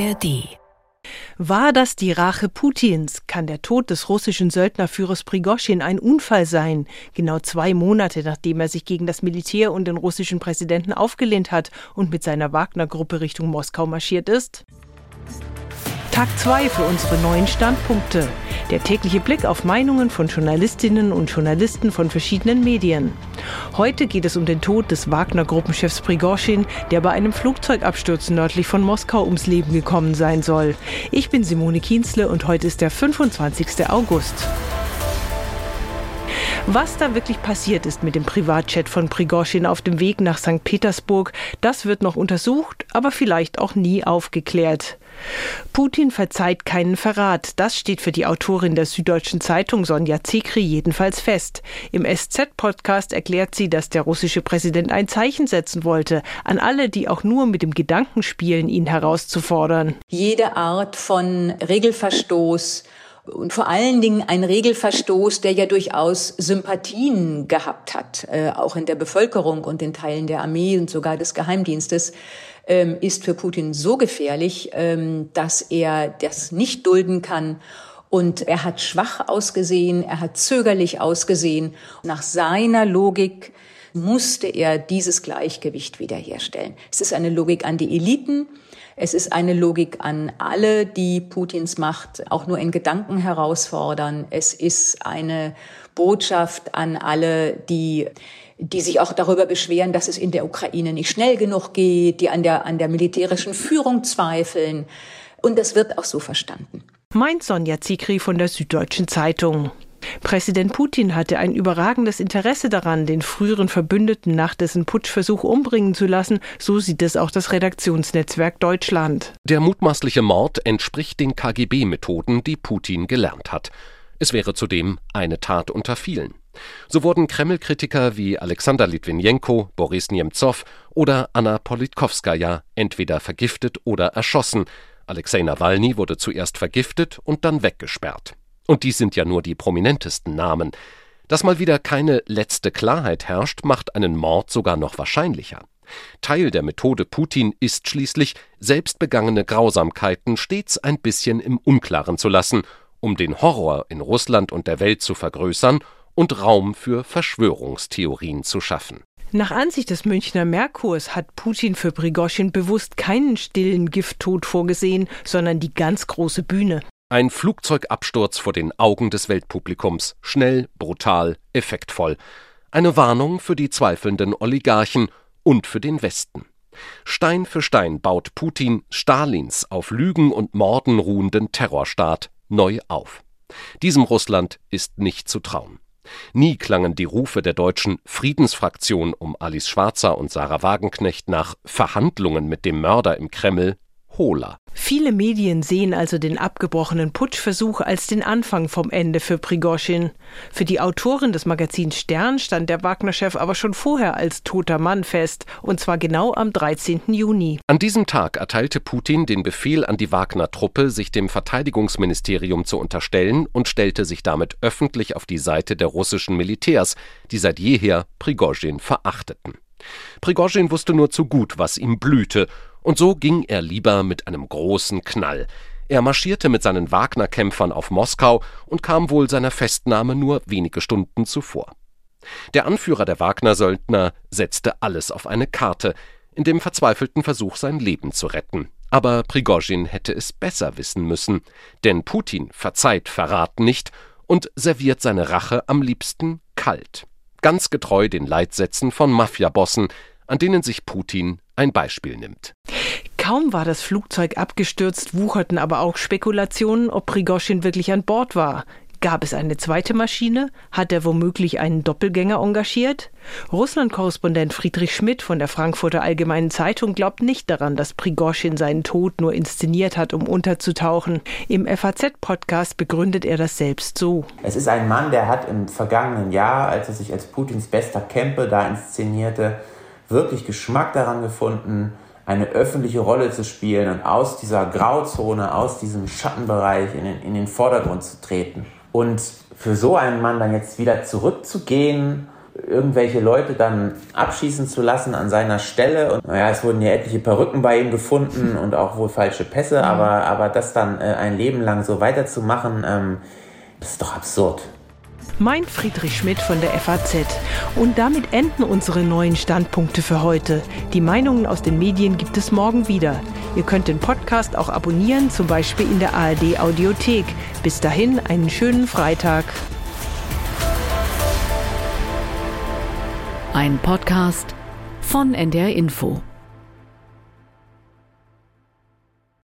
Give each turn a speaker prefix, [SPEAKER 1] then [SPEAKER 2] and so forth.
[SPEAKER 1] ARD war das die Rache Putins? Kann der Tod des russischen Söldnerführers Prigoschin ein Unfall sein? Genau zwei Monate nachdem er sich gegen das Militär und den russischen Präsidenten aufgelehnt hat und mit seiner Wagner-Gruppe Richtung Moskau marschiert ist? Tag 2 für unsere neuen Standpunkte. Der tägliche Blick auf Meinungen von Journalistinnen und Journalisten von verschiedenen Medien. Heute geht es um den Tod des Wagner-Gruppenchefs Prigorschin, der bei einem Flugzeugabsturz nördlich von Moskau ums Leben gekommen sein soll. Ich bin Simone Kienzle und heute ist der 25. August. Was da wirklich passiert ist mit dem Privatchat von Prigorschin auf dem Weg nach St. Petersburg, das wird noch untersucht, aber vielleicht auch nie aufgeklärt. Putin verzeiht keinen Verrat. Das steht für die Autorin der Süddeutschen Zeitung Sonja Zekri jedenfalls fest. Im SZ-Podcast erklärt sie, dass der russische Präsident ein Zeichen setzen wollte an alle, die auch nur mit dem Gedanken spielen, ihn herauszufordern.
[SPEAKER 2] Jede Art von Regelverstoß und vor allen Dingen ein Regelverstoß, der ja durchaus Sympathien gehabt hat, äh, auch in der Bevölkerung und in Teilen der Armee und sogar des Geheimdienstes, ähm, ist für Putin so gefährlich, ähm, dass er das nicht dulden kann. Und er hat schwach ausgesehen, er hat zögerlich ausgesehen. Nach seiner Logik musste er dieses Gleichgewicht wiederherstellen. Es ist eine Logik an die Eliten, es ist eine Logik an alle, die Putins Macht auch nur in Gedanken herausfordern. Es ist eine Botschaft an alle, die die sich auch darüber beschweren, dass es in der Ukraine nicht schnell genug geht, die an der, an der militärischen Führung zweifeln. Und das wird auch so verstanden.
[SPEAKER 1] Meint Sonja Zikri von der Süddeutschen Zeitung. Präsident Putin hatte ein überragendes Interesse daran, den früheren Verbündeten nach dessen Putschversuch umbringen zu lassen, so sieht es auch das Redaktionsnetzwerk Deutschland.
[SPEAKER 3] Der mutmaßliche Mord entspricht den KGB-Methoden, die Putin gelernt hat. Es wäre zudem eine Tat unter vielen. So wurden Kreml-Kritiker wie Alexander Litwinenko, Boris Nemtsov oder Anna Politkovskaja entweder vergiftet oder erschossen. Alexei Nawalny wurde zuerst vergiftet und dann weggesperrt. Und dies sind ja nur die prominentesten Namen. Dass mal wieder keine letzte Klarheit herrscht, macht einen Mord sogar noch wahrscheinlicher. Teil der Methode Putin ist schließlich, selbst begangene Grausamkeiten stets ein bisschen im Unklaren zu lassen, um den Horror in Russland und der Welt zu vergrößern und Raum für Verschwörungstheorien zu schaffen.
[SPEAKER 1] Nach Ansicht des Münchner Merkurs hat Putin für Prigoschin bewusst keinen stillen Gifttod vorgesehen, sondern die ganz große Bühne.
[SPEAKER 3] Ein Flugzeugabsturz vor den Augen des Weltpublikums, schnell, brutal, effektvoll. Eine Warnung für die zweifelnden Oligarchen und für den Westen. Stein für Stein baut Putin Stalins auf Lügen und Morden ruhenden Terrorstaat neu auf. Diesem Russland ist nicht zu trauen. Nie klangen die Rufe der deutschen Friedensfraktion um Alice Schwarzer und Sarah Wagenknecht nach Verhandlungen mit dem Mörder im Kreml hohler.
[SPEAKER 1] Viele Medien sehen also den abgebrochenen Putschversuch als den Anfang vom Ende für Prigoschin. Für die Autorin des Magazins Stern stand der Wagner-Chef aber schon vorher als toter Mann fest, und zwar genau am 13. Juni.
[SPEAKER 3] An diesem Tag erteilte Putin den Befehl an die Wagner-Truppe, sich dem Verteidigungsministerium zu unterstellen und stellte sich damit öffentlich auf die Seite der russischen Militärs, die seit jeher Prigoschin verachteten. Prigoschin wusste nur zu gut, was ihm blühte und so ging er lieber mit einem großen Knall. Er marschierte mit seinen Wagner-Kämpfern auf Moskau und kam wohl seiner Festnahme nur wenige Stunden zuvor. Der Anführer der Wagner-Söldner setzte alles auf eine Karte, in dem verzweifelten Versuch, sein Leben zu retten. Aber Prigozhin hätte es besser wissen müssen, denn Putin verzeiht Verrat nicht und serviert seine Rache am liebsten kalt. Ganz getreu den Leitsätzen von Mafiabossen, an denen sich Putin ein Beispiel nimmt.
[SPEAKER 1] Kaum war das Flugzeug abgestürzt, wucherten aber auch Spekulationen, ob Prigoschin wirklich an Bord war. Gab es eine zweite Maschine? Hat er womöglich einen Doppelgänger engagiert? Russland-Korrespondent Friedrich Schmidt von der Frankfurter Allgemeinen Zeitung glaubt nicht daran, dass Prigoschin seinen Tod nur inszeniert hat, um unterzutauchen. Im FAZ-Podcast begründet er das selbst so.
[SPEAKER 4] Es ist ein Mann, der hat im vergangenen Jahr, als er sich als Putins bester Campe da inszenierte, wirklich Geschmack daran gefunden, eine öffentliche Rolle zu spielen und aus dieser Grauzone, aus diesem Schattenbereich in den, in den Vordergrund zu treten. Und für so einen Mann dann jetzt wieder zurückzugehen, irgendwelche Leute dann abschießen zu lassen an seiner Stelle. Und naja, es wurden ja etliche Perücken bei ihm gefunden und auch wohl falsche Pässe, mhm. aber, aber das dann äh, ein Leben lang so weiterzumachen, ähm, das ist doch absurd.
[SPEAKER 1] Mein Friedrich Schmidt von der FAZ. Und damit enden unsere neuen Standpunkte für heute. Die Meinungen aus den Medien gibt es morgen wieder. Ihr könnt den Podcast auch abonnieren, zum Beispiel in der ARD Audiothek. Bis dahin einen schönen Freitag.
[SPEAKER 5] Ein Podcast von NDR Info.